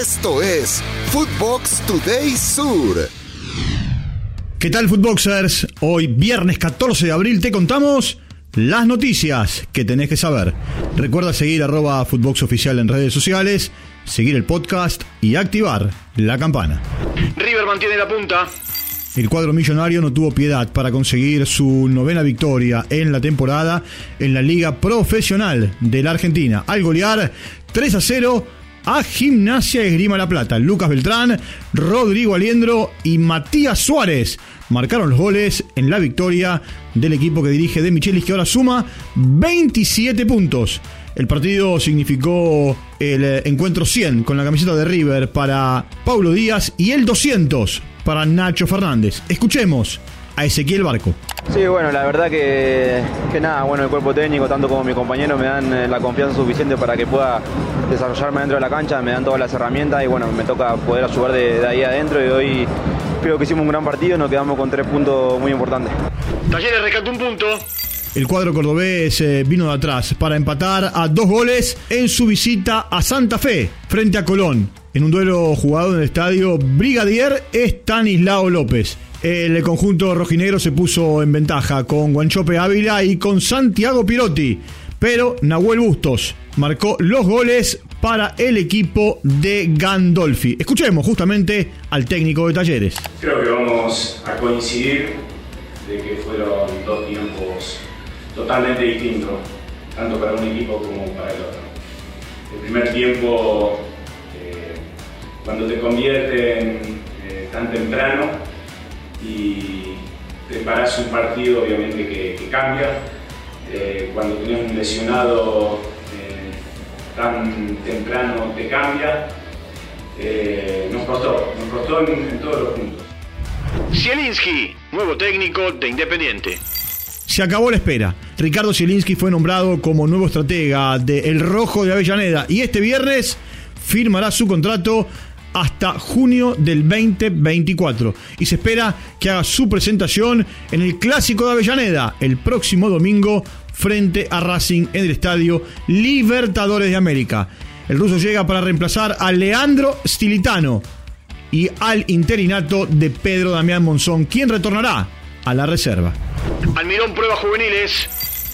Esto es Footbox Today Sur. ¿Qué tal, Footboxers? Hoy, viernes 14 de abril, te contamos las noticias que tenés que saber. Recuerda seguir arroba Footbox Oficial en redes sociales, seguir el podcast y activar la campana. River mantiene la punta. El cuadro millonario no tuvo piedad para conseguir su novena victoria en la temporada en la Liga Profesional de la Argentina, al golear 3 a 0 a Gimnasia Esgrima La Plata. Lucas Beltrán, Rodrigo Aliendro y Matías Suárez marcaron los goles en la victoria del equipo que dirige De Michelis, que ahora suma 27 puntos. El partido significó el eh, encuentro 100 con la camiseta de River para Paulo Díaz y el 200 para Nacho Fernández. Escuchemos a Ezequiel Barco. Sí, bueno, la verdad que, que, nada, bueno, el cuerpo técnico, tanto como mi compañero, me dan eh, la confianza suficiente para que pueda desarrollarme dentro de la cancha, me dan todas las herramientas y bueno, me toca poder ayudar de, de ahí adentro y hoy creo que hicimos un gran partido y nos quedamos con tres puntos muy importantes. Talleres rescató un punto. El cuadro cordobés eh, vino de atrás para empatar a dos goles en su visita a Santa Fe frente a Colón, en un duelo jugado en el estadio Brigadier Estanislao López. El conjunto rojinegro se puso en ventaja con Guanchope Ávila y con Santiago Pirotti, pero Nahuel Bustos marcó los goles para el equipo de Gandolfi. Escuchemos justamente al técnico de Talleres. Creo que vamos a coincidir de que fueron dos tiempos totalmente distintos, tanto para un equipo como para el otro. El primer tiempo, eh, cuando te convierten eh, tan temprano y preparas un partido obviamente que, que cambia, eh, cuando tienes un lesionado tan temprano te cambia, nos costó, nos costó en, en todos los puntos. Zielinski, nuevo técnico de Independiente. Se acabó la espera. Ricardo Zielinski fue nombrado como nuevo estratega de El Rojo de Avellaneda y este viernes firmará su contrato hasta junio del 2024 y se espera que haga su presentación en el Clásico de Avellaneda el próximo domingo frente a Racing en el Estadio Libertadores de América. El ruso llega para reemplazar a Leandro Stilitano y al interinato de Pedro Damián Monzón, quien retornará a la reserva. Almirón prueba juveniles.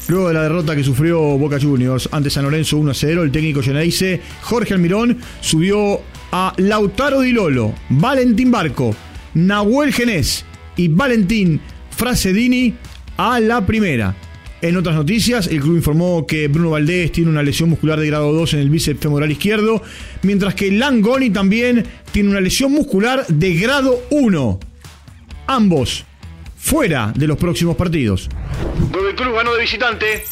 Luego de la derrota que sufrió Boca Juniors ante San Lorenzo 1 0, el técnico Geneise Jorge Almirón subió a Lautaro Di Lolo, Valentín Barco, Nahuel Genés y Valentín Fracedini a la primera. En otras noticias, el club informó que Bruno Valdés tiene una lesión muscular de grado 2 en el bíceps femoral izquierdo, mientras que Langoni también tiene una lesión muscular de grado 1. Ambos fuera de los próximos partidos. Godoy Cruz ganó de visitante.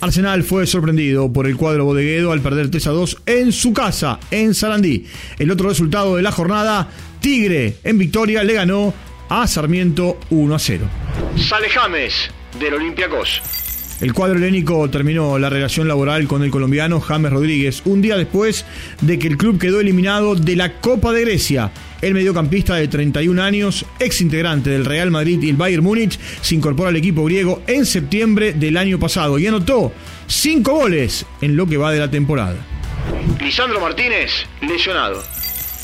Arsenal fue sorprendido por el cuadro bodeguedo al perder 3 a 2 en su casa, en Sarandí. El otro resultado de la jornada, Tigre en victoria le ganó a Sarmiento 1 a 0. Sale James del Olympiacos. El cuadro helénico terminó la relación laboral con el colombiano James Rodríguez un día después de que el club quedó eliminado de la Copa de Grecia. El mediocampista de 31 años, ex integrante del Real Madrid y el Bayern Múnich, se incorpora al equipo griego en septiembre del año pasado y anotó 5 goles en lo que va de la temporada. Lisandro Martínez, lesionado.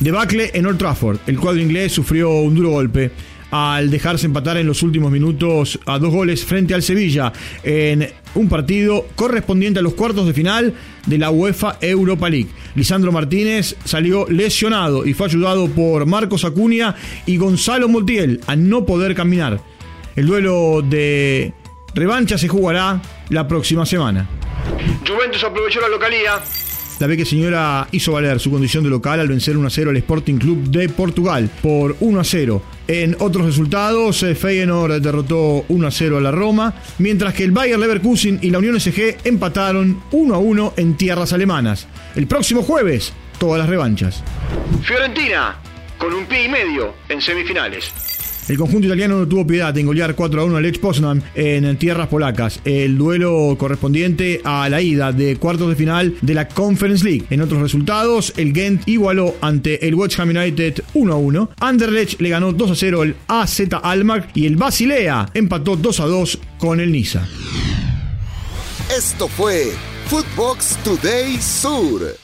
Debacle en Old Trafford. El cuadro inglés sufrió un duro golpe al dejarse empatar en los últimos minutos a dos goles frente al Sevilla en un partido correspondiente a los cuartos de final de la UEFA Europa League. Lisandro Martínez salió lesionado y fue ayudado por Marcos Acuña y Gonzalo Montiel a no poder caminar. El duelo de revancha se jugará la próxima semana. Juventus aprovechó la localía. La Beque Señora hizo valer su condición de local al vencer 1 a 0 al Sporting Club de Portugal por 1 a 0. En otros resultados, eh, Feyenoord derrotó 1 a 0 a la Roma, mientras que el Bayer Leverkusen y la Unión SG empataron 1 a 1 en tierras alemanas. El próximo jueves, todas las revanchas. Fiorentina, con un pie y medio en semifinales. El conjunto italiano no tuvo piedad en golear 4 a 1 al Lech Poznan en tierras polacas. El duelo correspondiente a la ida de cuartos de final de la Conference League. En otros resultados, el Gent igualó ante el West Ham United 1 a 1. Anderlecht le ganó 2 a 0 el AZ Almar y el Basilea empató 2 a 2 con el Niza. Esto fue Footbox Today Sur.